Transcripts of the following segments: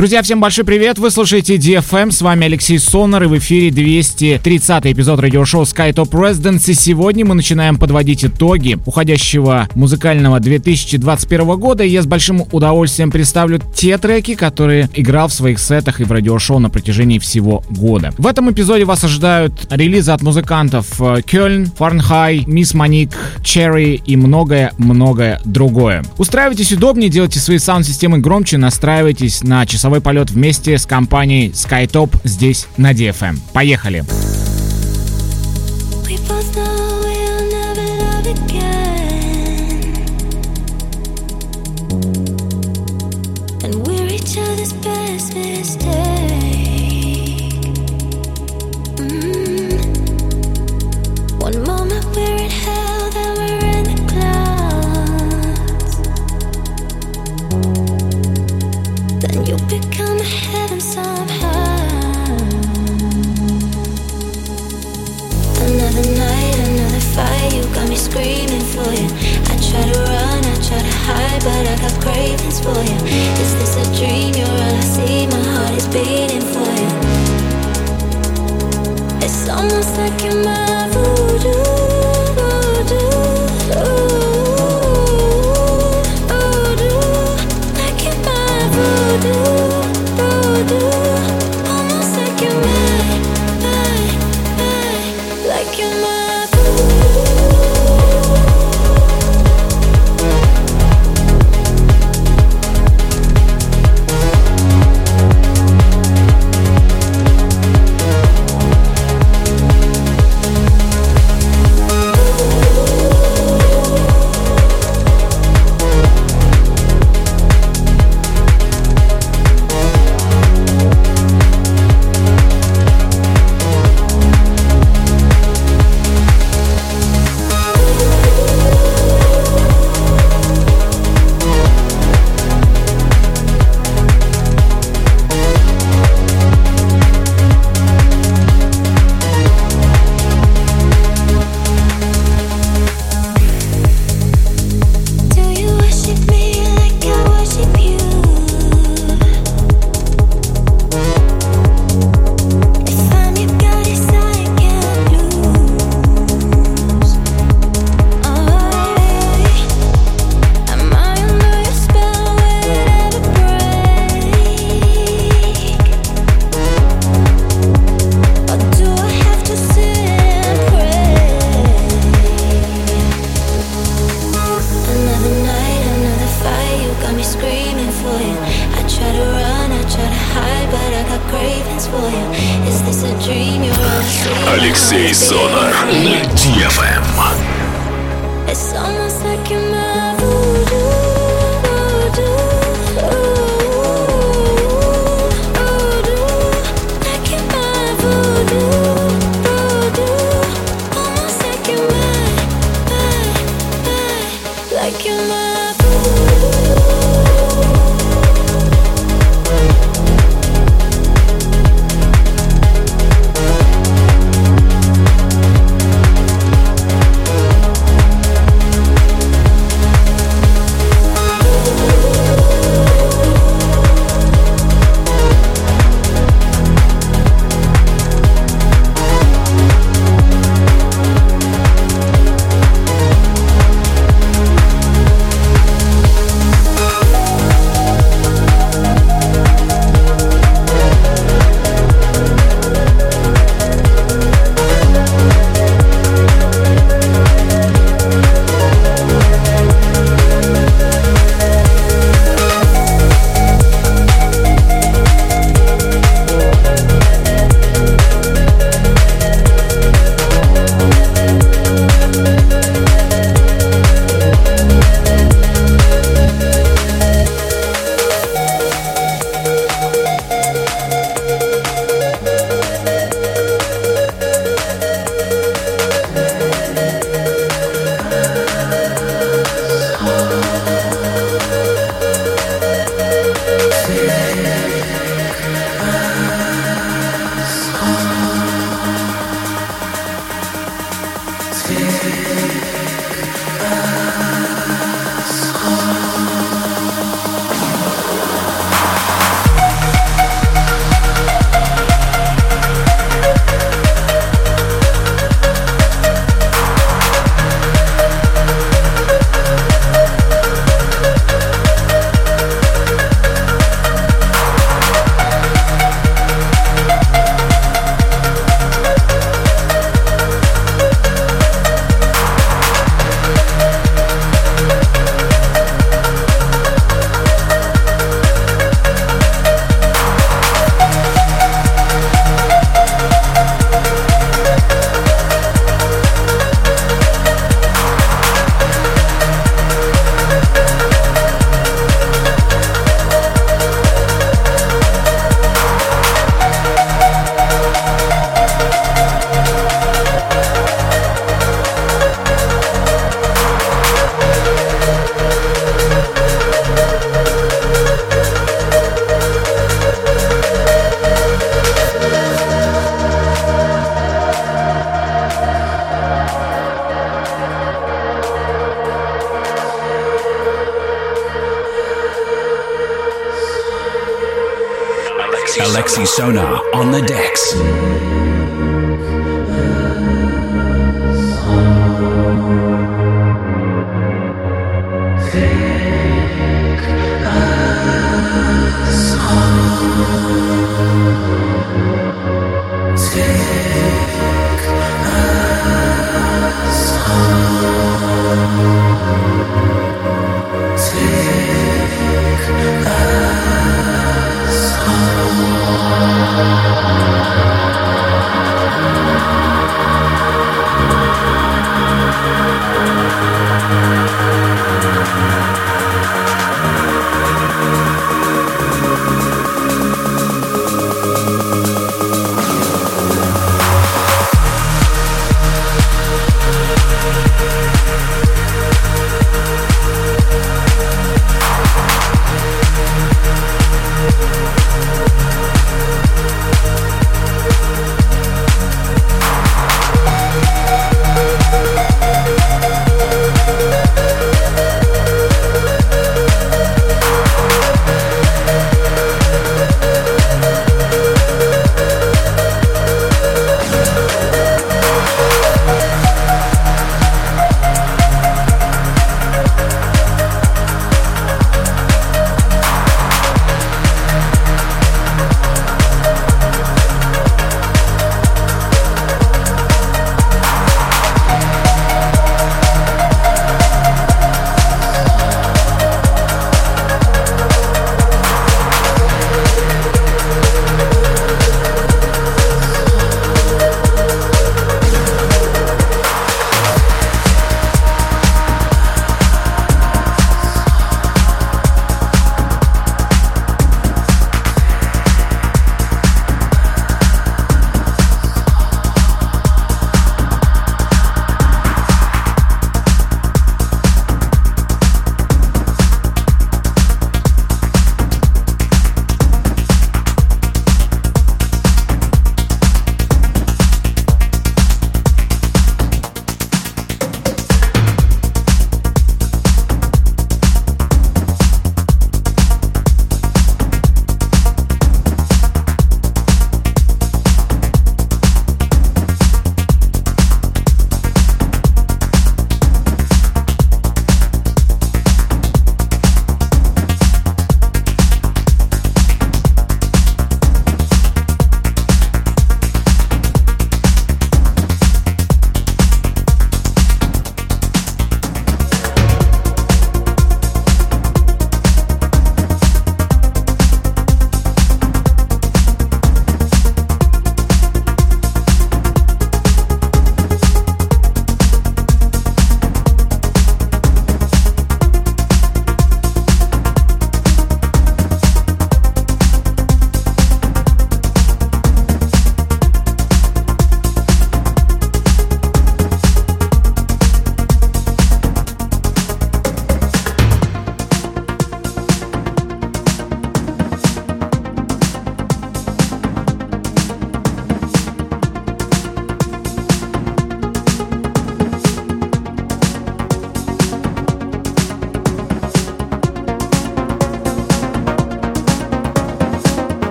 Друзья, всем большой привет! Вы слушаете DFM, с вами Алексей Сонар и в эфире 230 эпизод радиошоу SkyTop Residence. И сегодня мы начинаем подводить итоги уходящего музыкального 2021 года. И я с большим удовольствием представлю те треки, которые играл в своих сетах и в радиошоу на протяжении всего года. В этом эпизоде вас ожидают релизы от музыкантов э, Кёльн, Фарнхай, Мисс Маник, Черри и многое-многое другое. Устраивайтесь удобнее, делайте свои саунд-системы громче, настраивайтесь на часовой часовой полет вместе с компанией SkyTop здесь на DFM. Поехали! for you. Is this a dream? You're all I see. My heart is beating for you. It's almost like you're my voodoo. Yeah.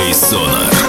диджей Sonar.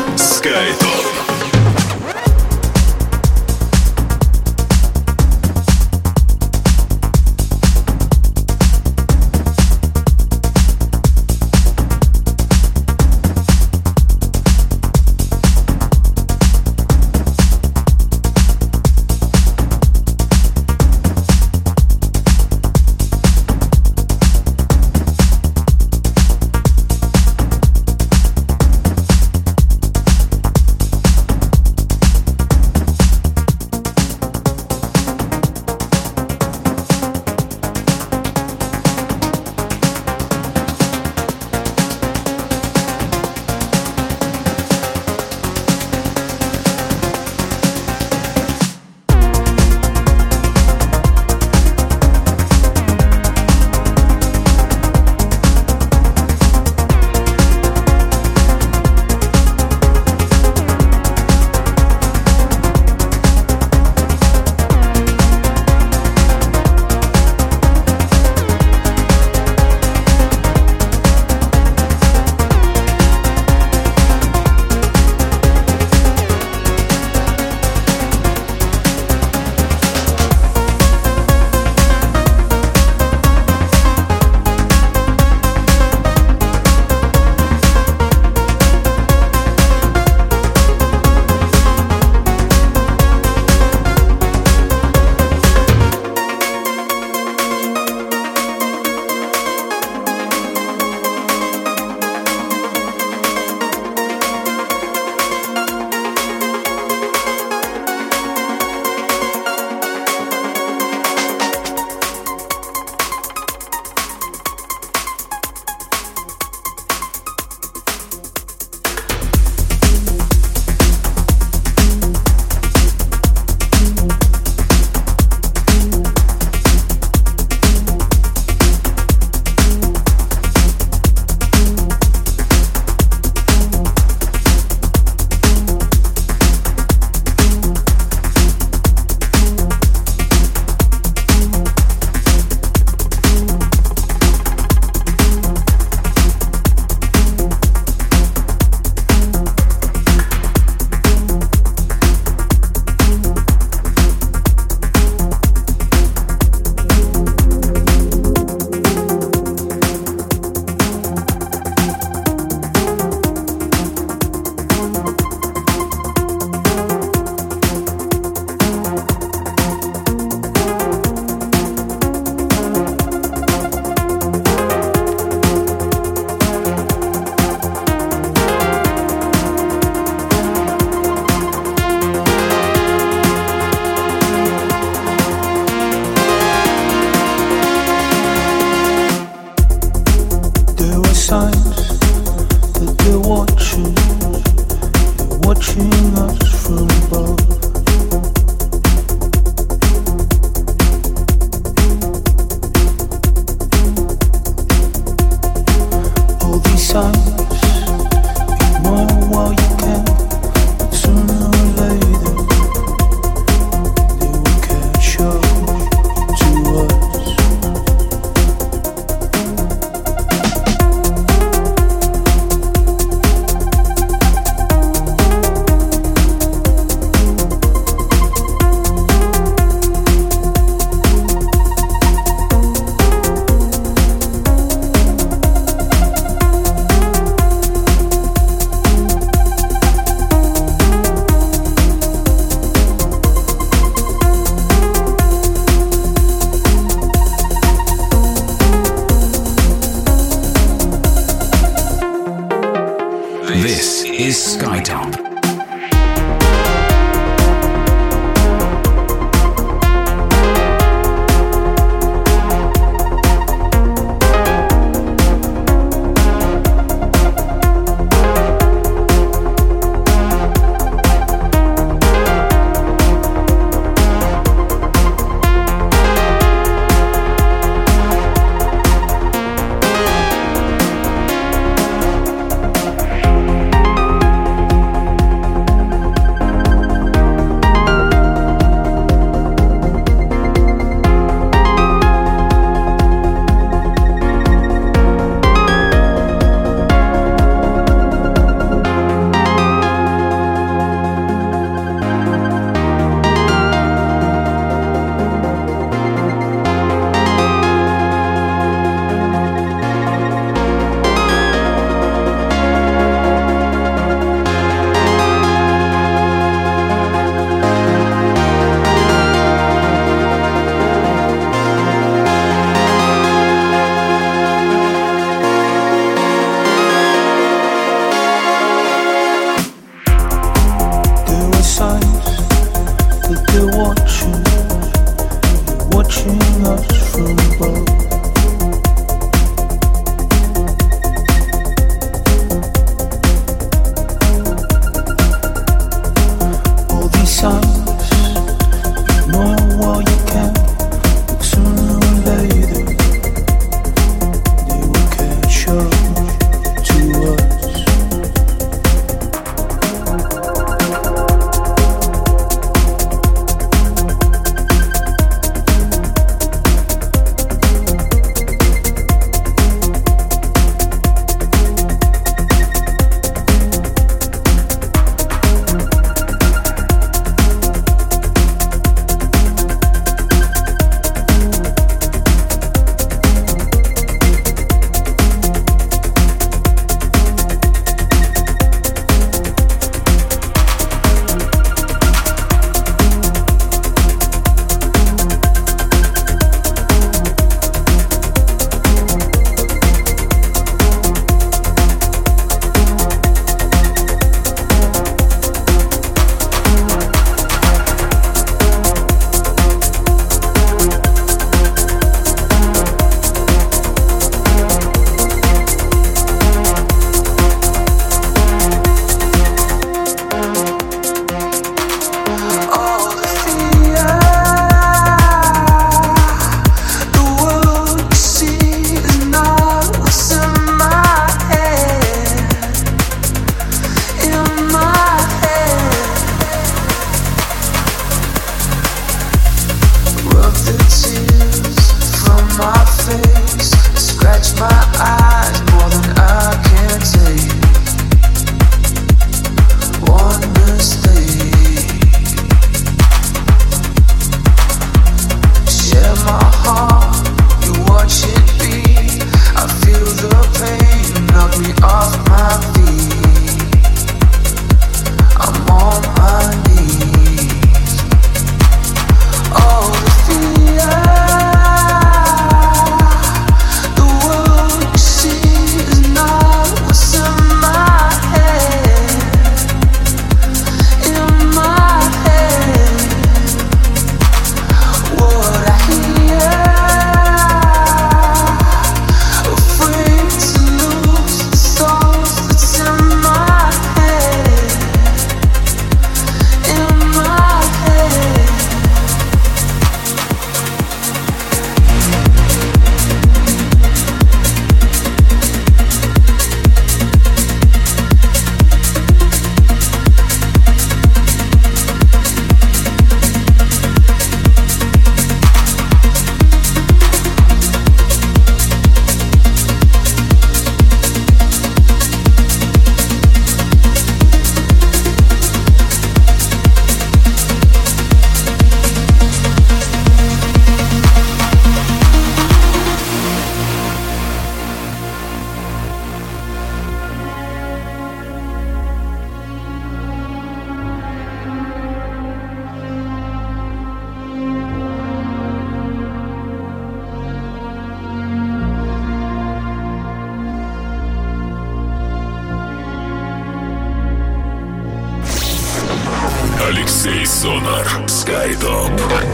watching, watching us from above.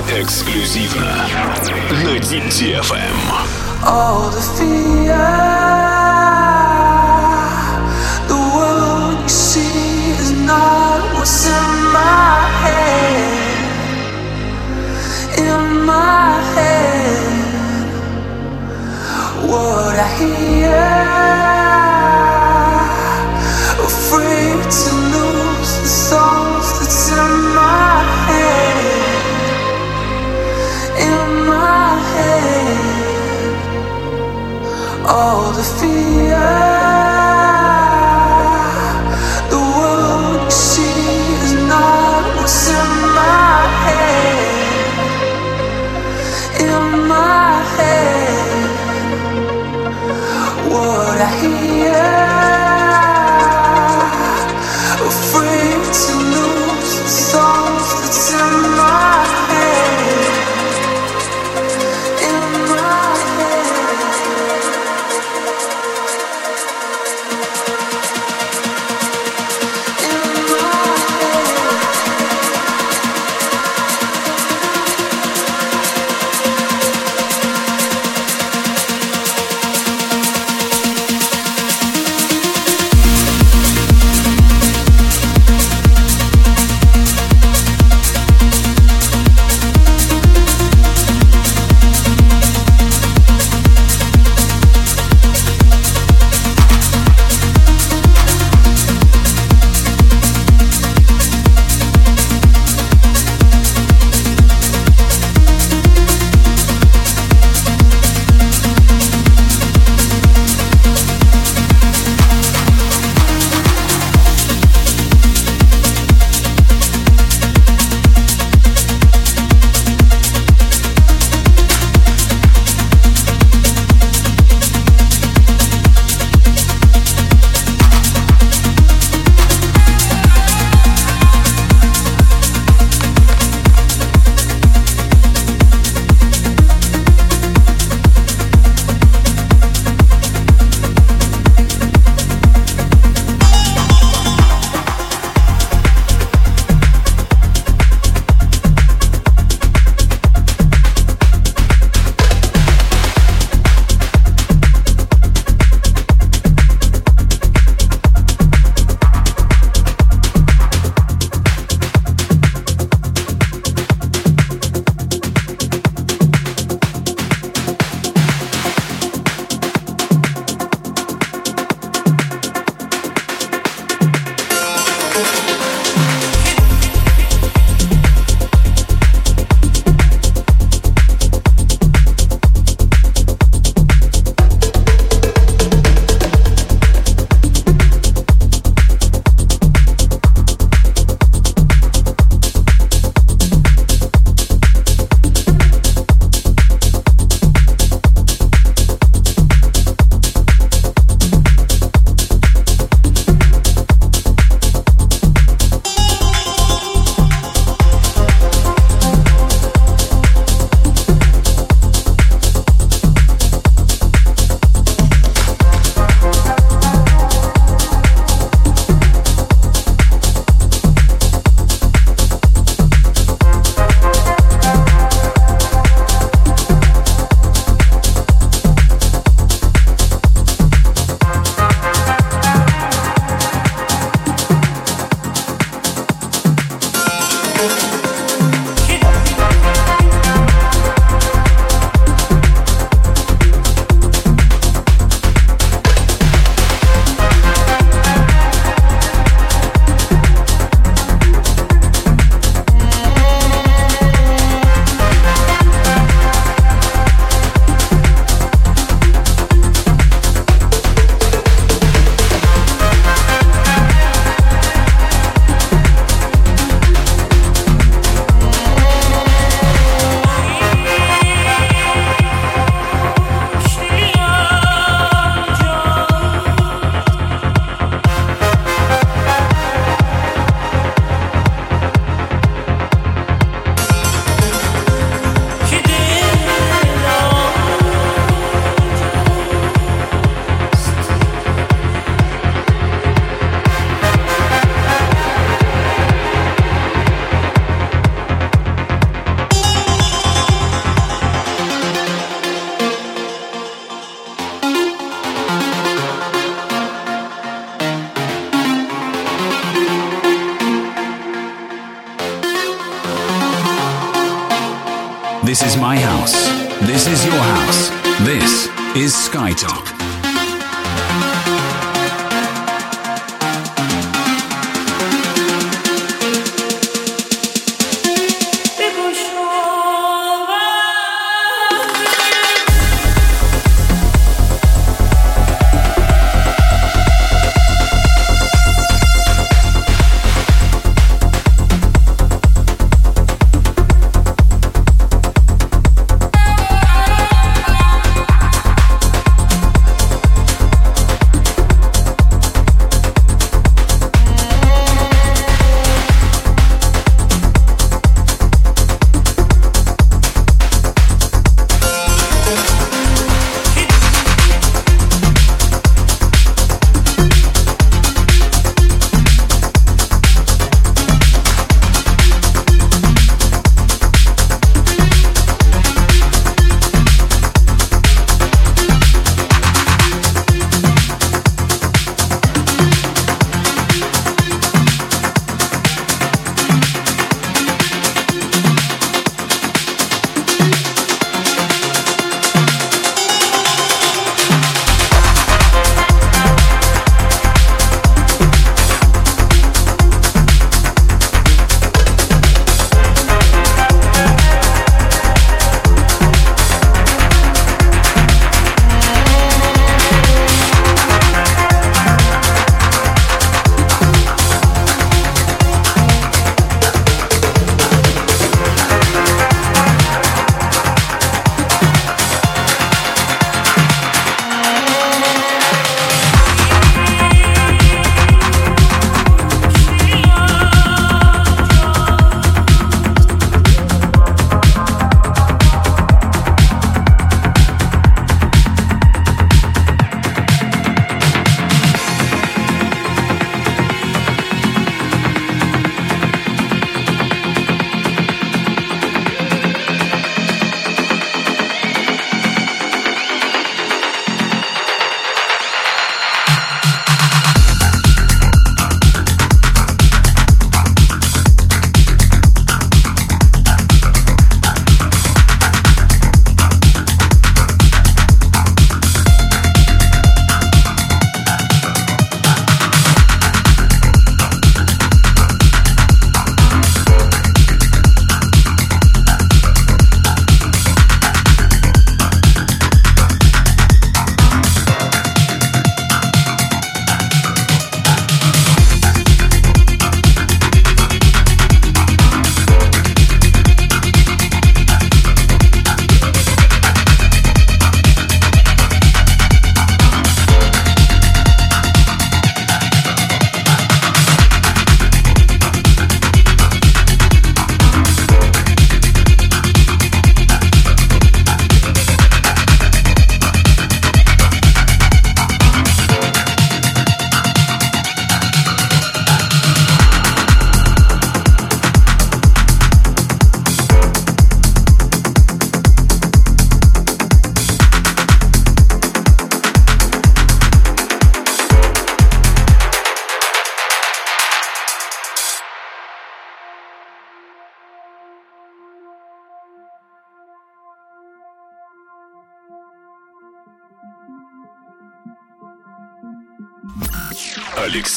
Эксклюзивно на DTFM. What I hear.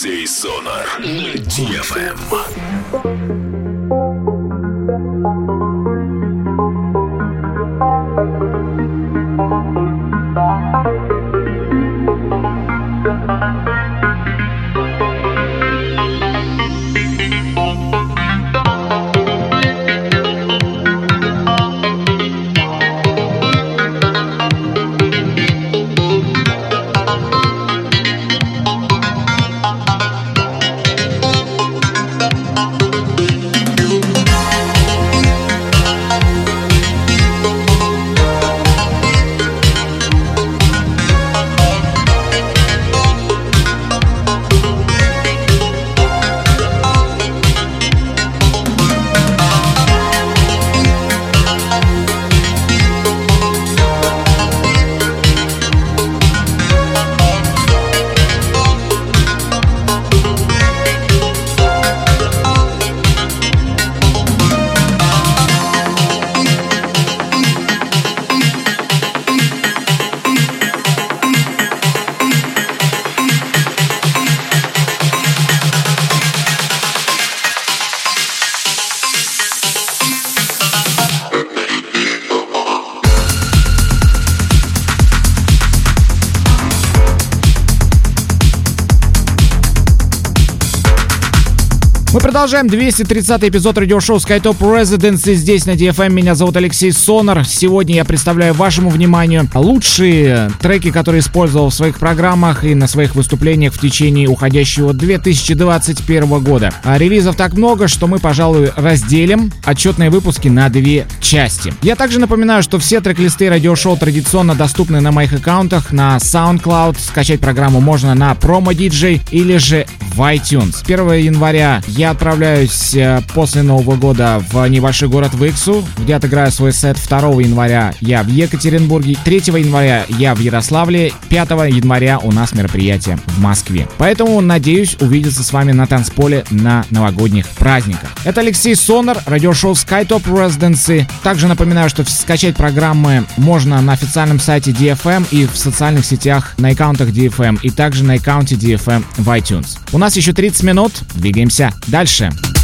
Алексей Сонар на DFM. Продолжаем 230 эпизод радиошоу SkyTop Residence. Здесь на DFM меня зовут Алексей Сонар. Сегодня я представляю вашему вниманию лучшие треки, которые использовал в своих программах и на своих выступлениях в течение уходящего 2021 года. А релизов так много, что мы, пожалуй, разделим отчетные выпуски на две части. Я также напоминаю, что все трек-листы радиошоу традиционно доступны на моих аккаунтах на SoundCloud. Скачать программу можно на Promo DJ или же в iTunes. 1 января я отправляюсь э, после Нового года в небольшой город Выксу, где отыграю свой сет 2 января я в Екатеринбурге, 3 января я в Ярославле, 5 января у нас мероприятие в Москве. Поэтому надеюсь увидеться с вами на танцполе на новогодних праздниках. Это Алексей Сонар, радиошоу SkyTop Residency. Также напоминаю, что скачать программы можно на официальном сайте DFM и в социальных сетях на аккаунтах DFM и также на аккаунте DFM в iTunes. У нас еще 30 минут, двигаемся Дальше.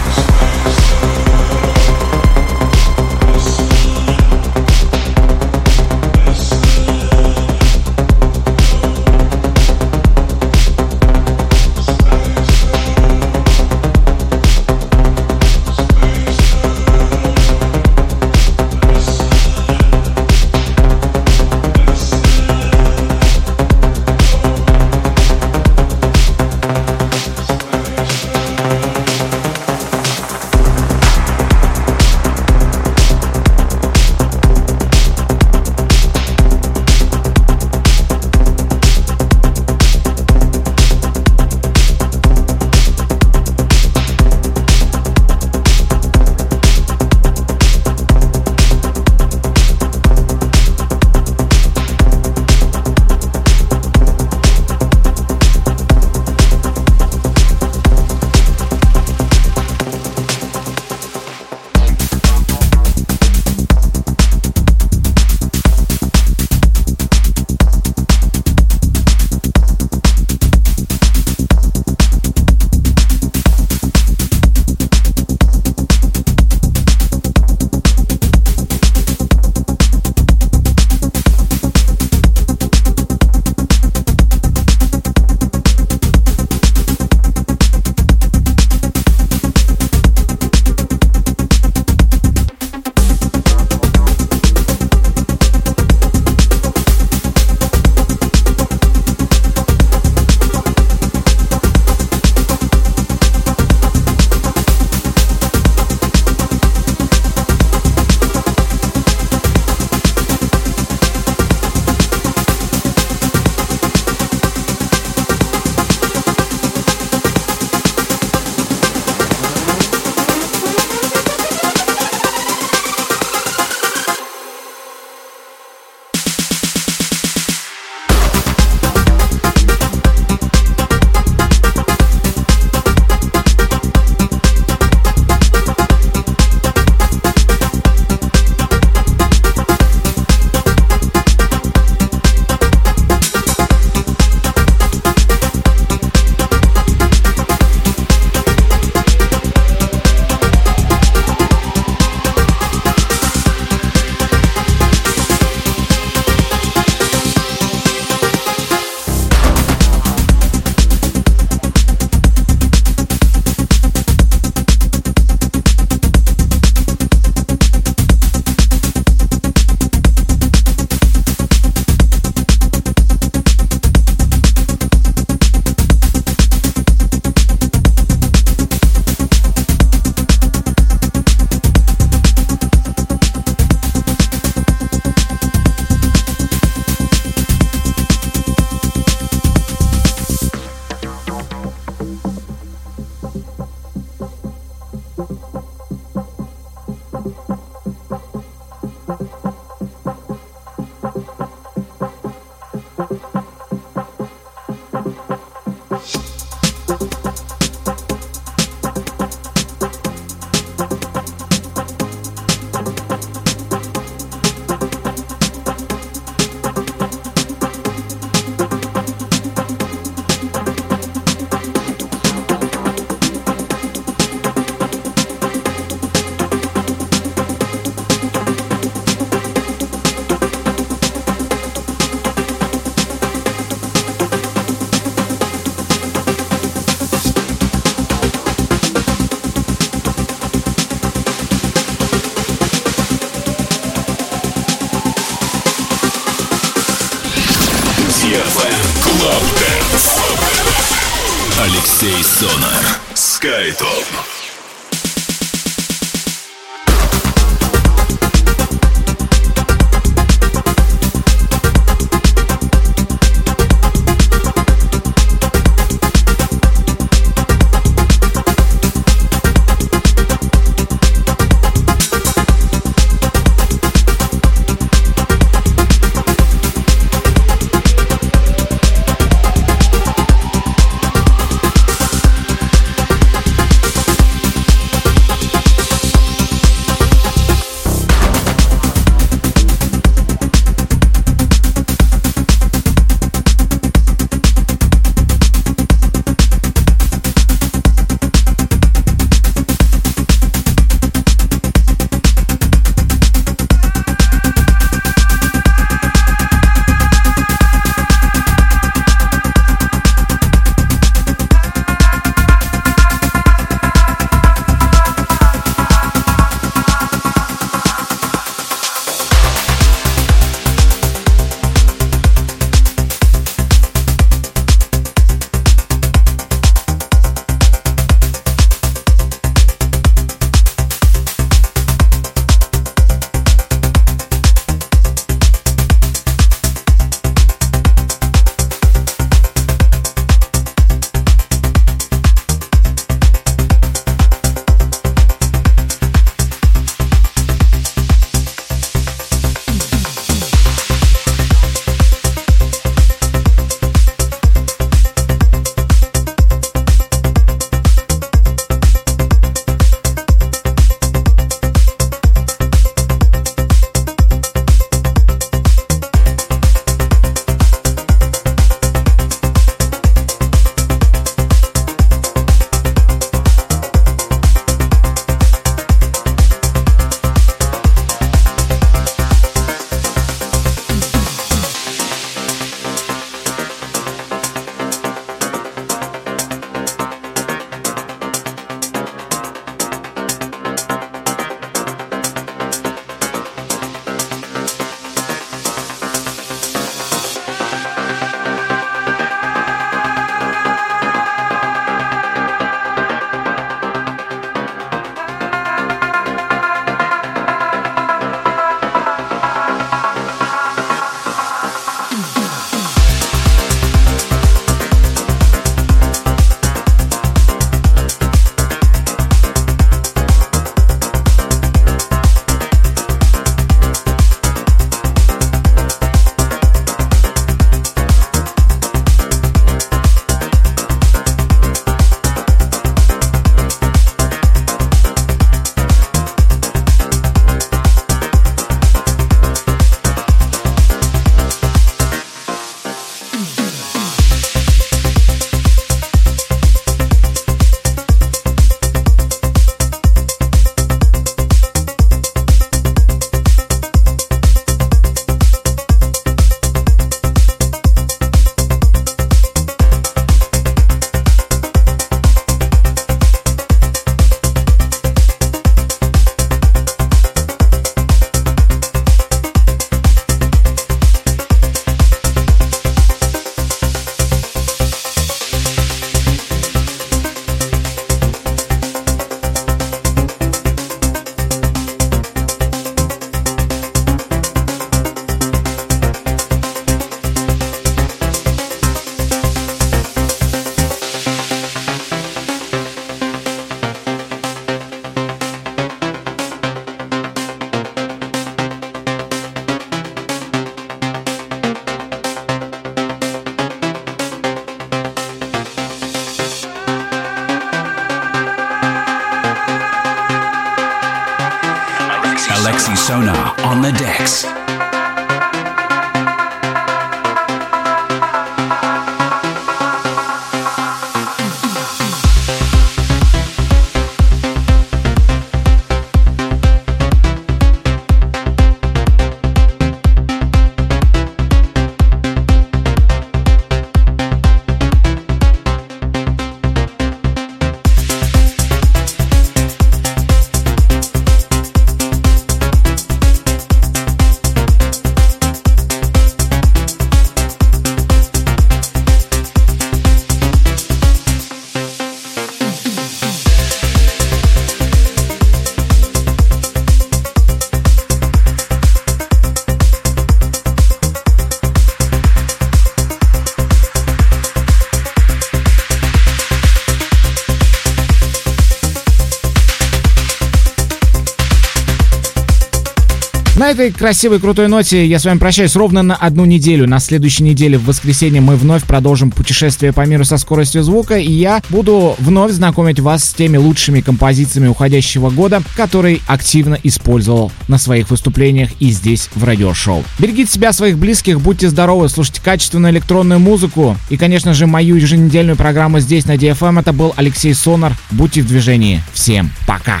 Этой красивой крутой ноте я с вами прощаюсь ровно на одну неделю. На следующей неделе в воскресенье мы вновь продолжим путешествие по миру со скоростью звука, и я буду вновь знакомить вас с теми лучшими композициями уходящего года, которые активно использовал на своих выступлениях и здесь в радиошоу. Берегите себя, своих близких, будьте здоровы, слушайте качественную электронную музыку и, конечно же, мою еженедельную программу здесь на DFM. Это был Алексей Сонар. Будьте в движении. Всем пока!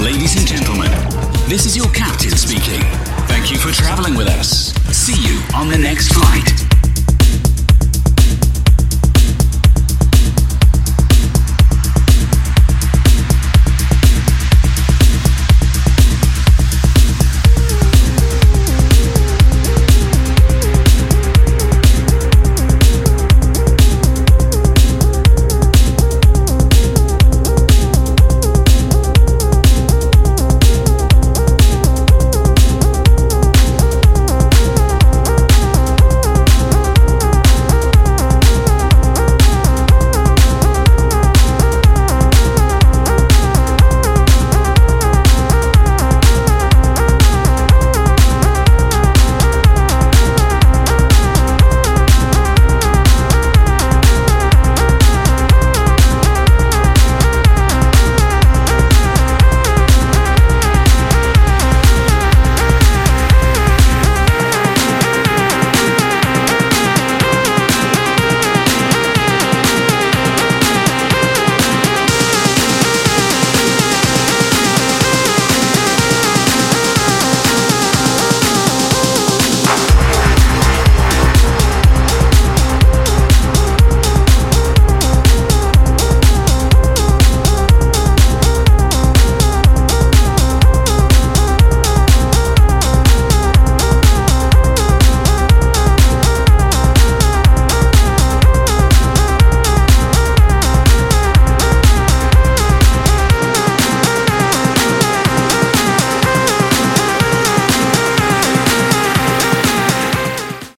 Ladies and gentlemen, this is your captain speaking. Thank you for traveling with us. See you on the next flight.